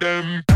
them.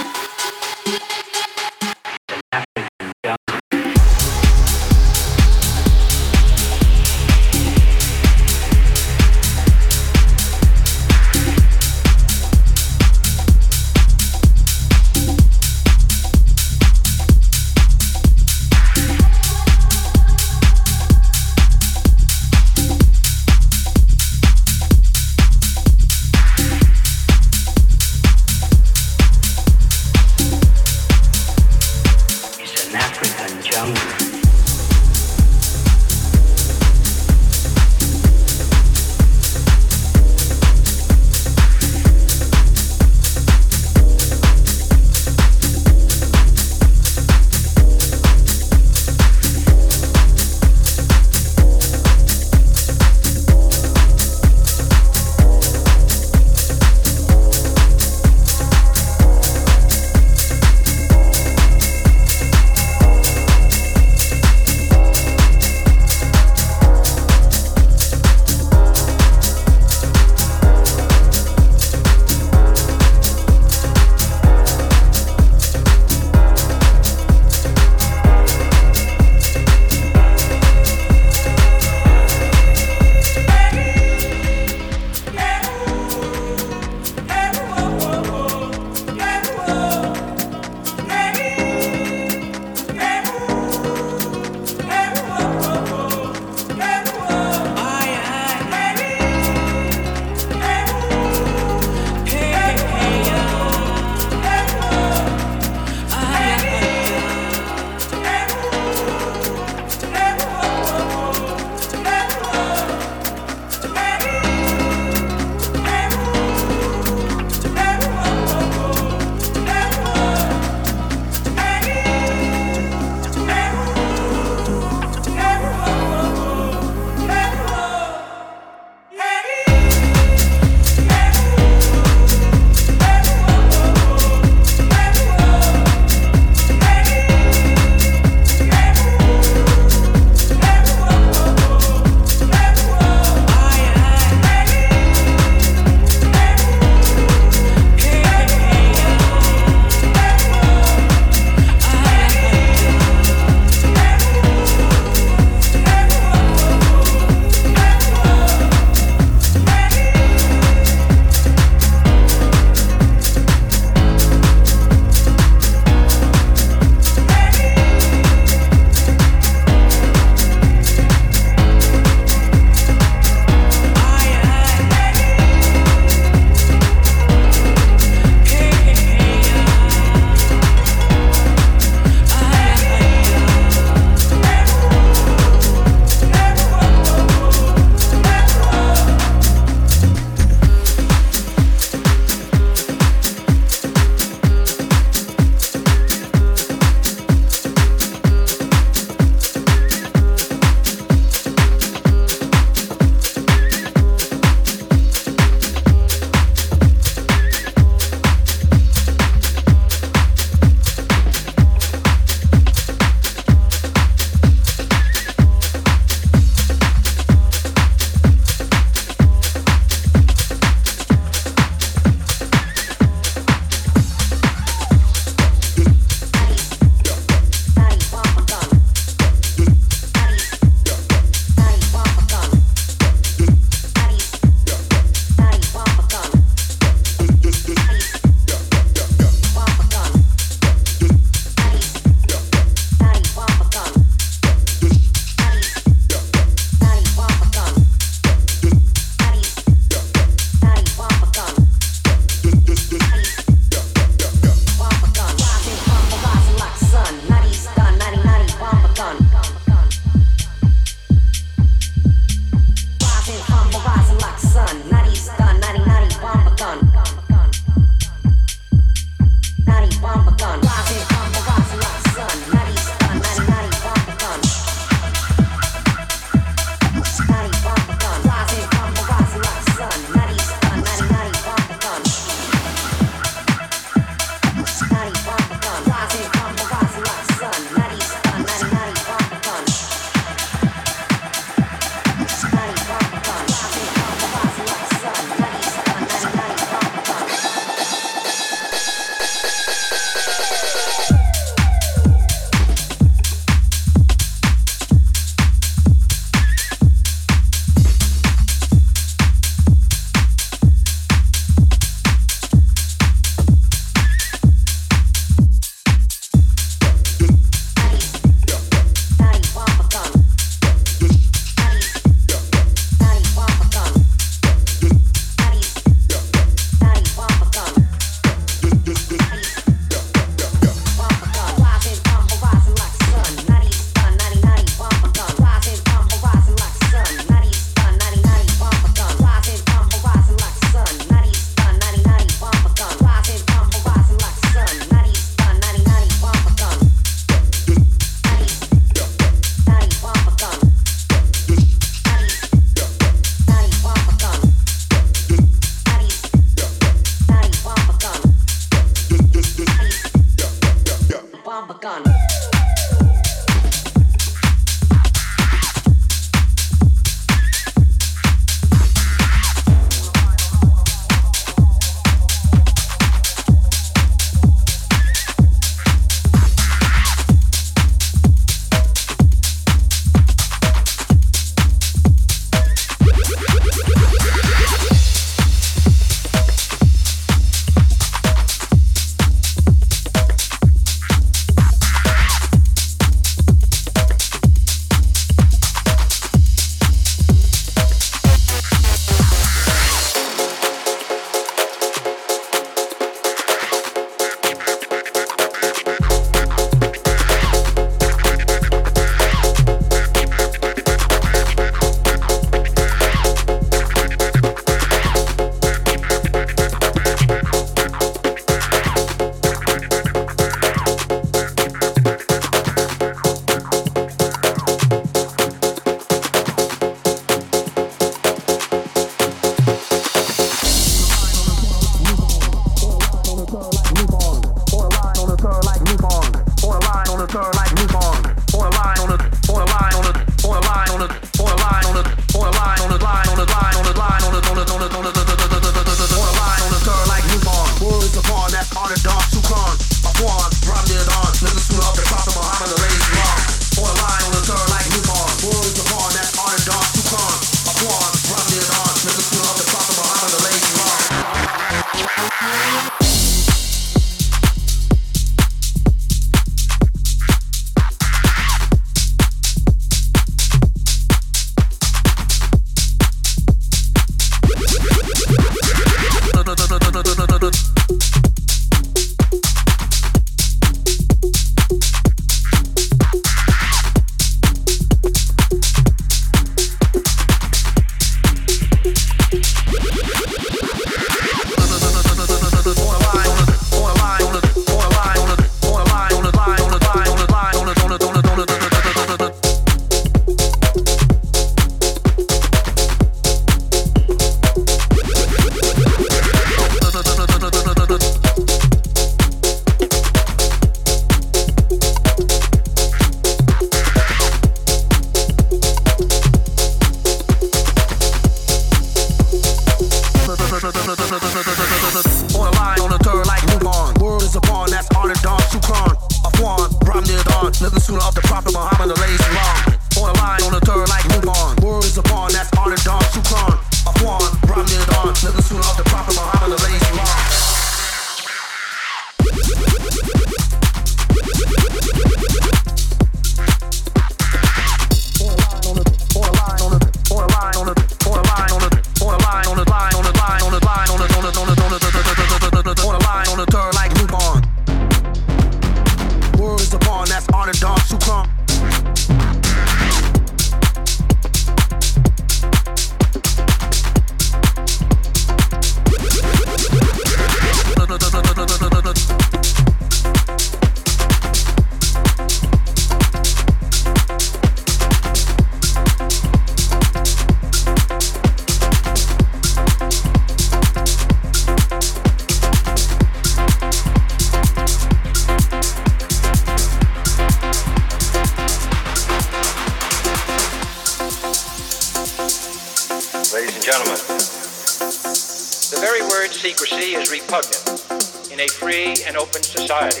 Secrecy is repugnant in a free and open society.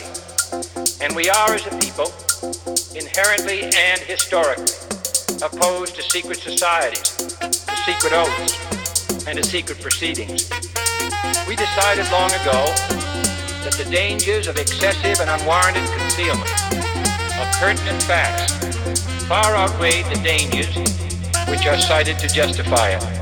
And we are, as a people, inherently and historically opposed to secret societies, to secret oaths, and to secret proceedings. We decided long ago that the dangers of excessive and unwarranted concealment of pertinent facts far outweighed the dangers which are cited to justify it.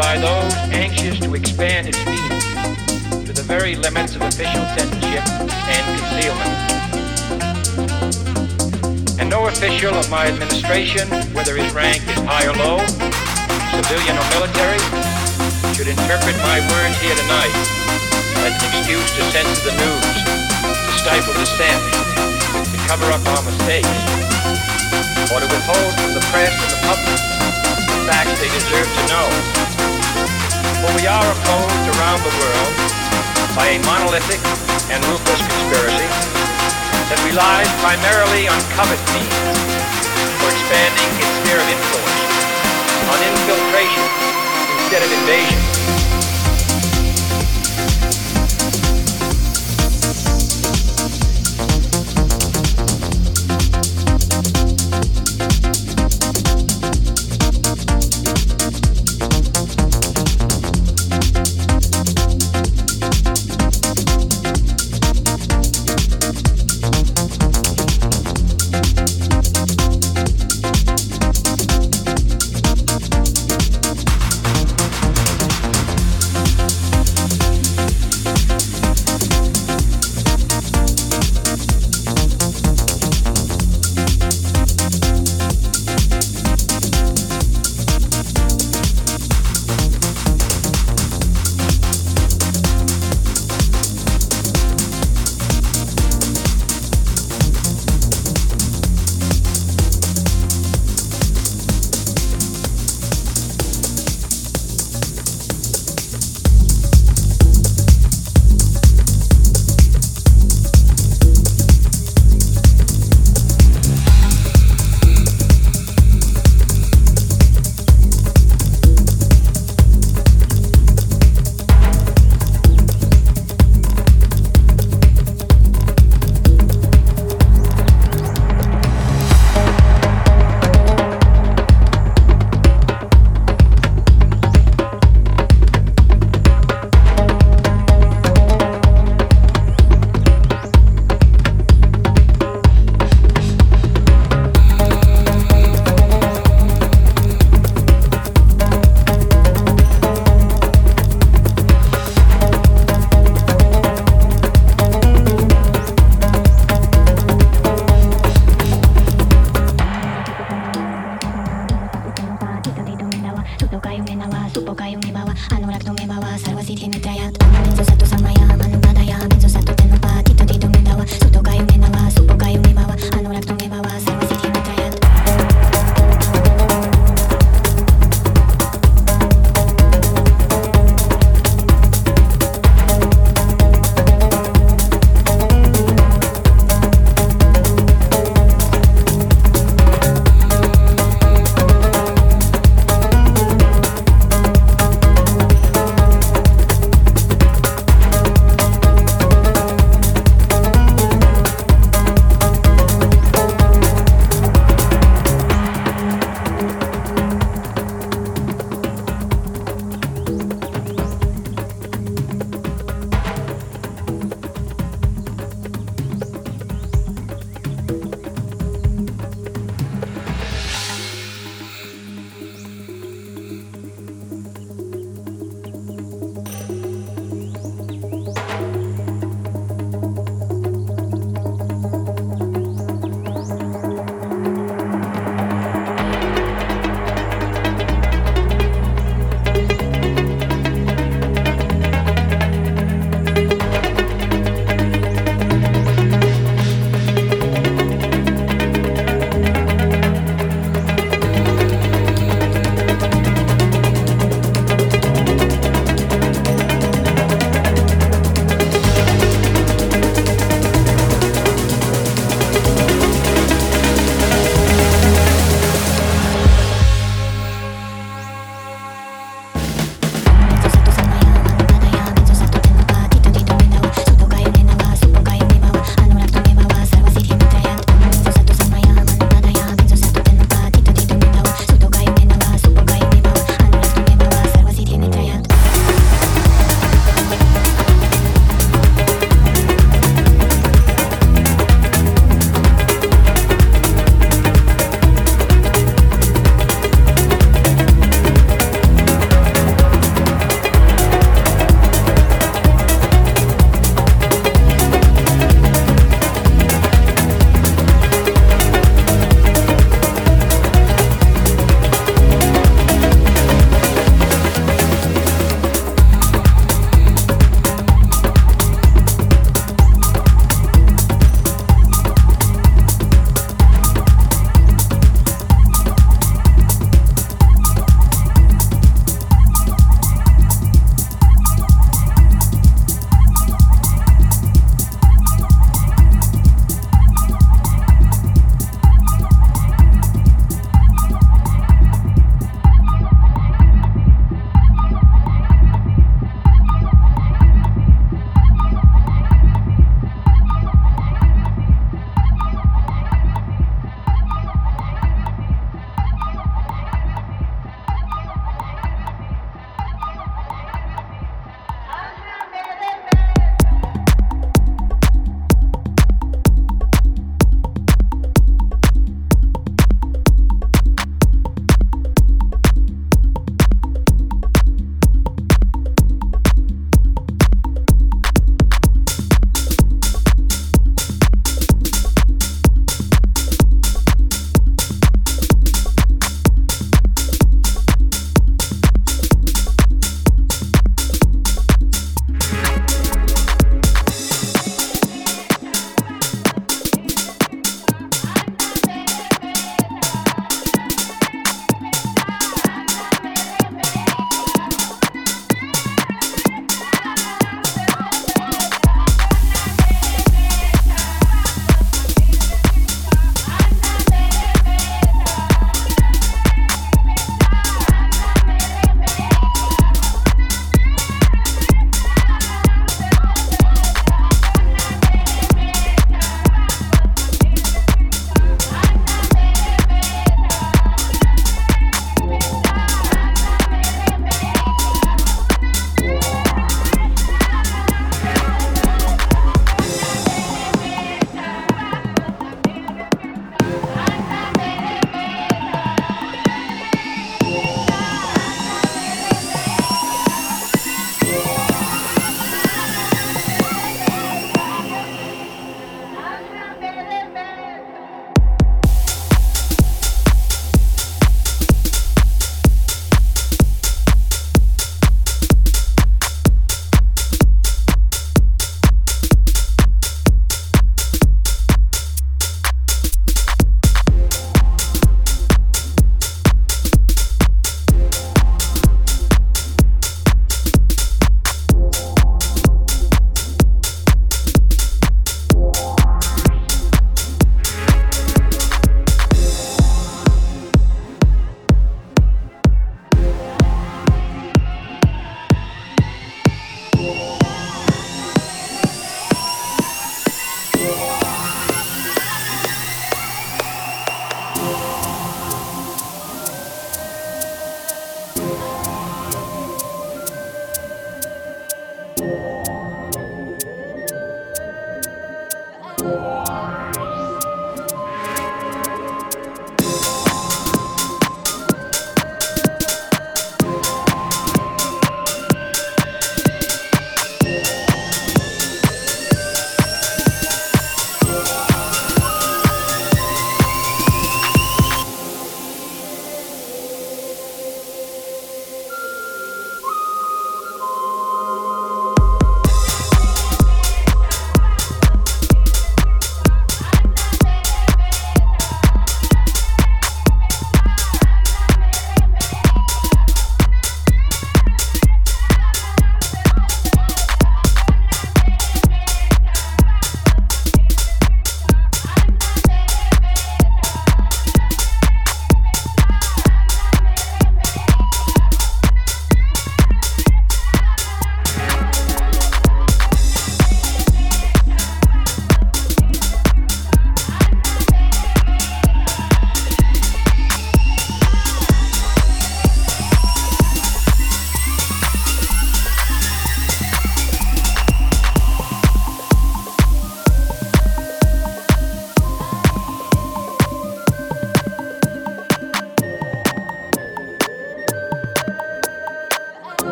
By those anxious to expand its meaning to the very limits of official censorship and concealment. And no official of my administration, whether his rank is high or low, civilian or military, should interpret my words here tonight as an excuse to censor the news, to stifle dissent, to cover up our mistakes, or to withhold from the press and the public facts they deserve to know. For we are opposed around the world by a monolithic and ruthless conspiracy that relies primarily on covert means for expanding its sphere of influence on infiltration instead of invasion.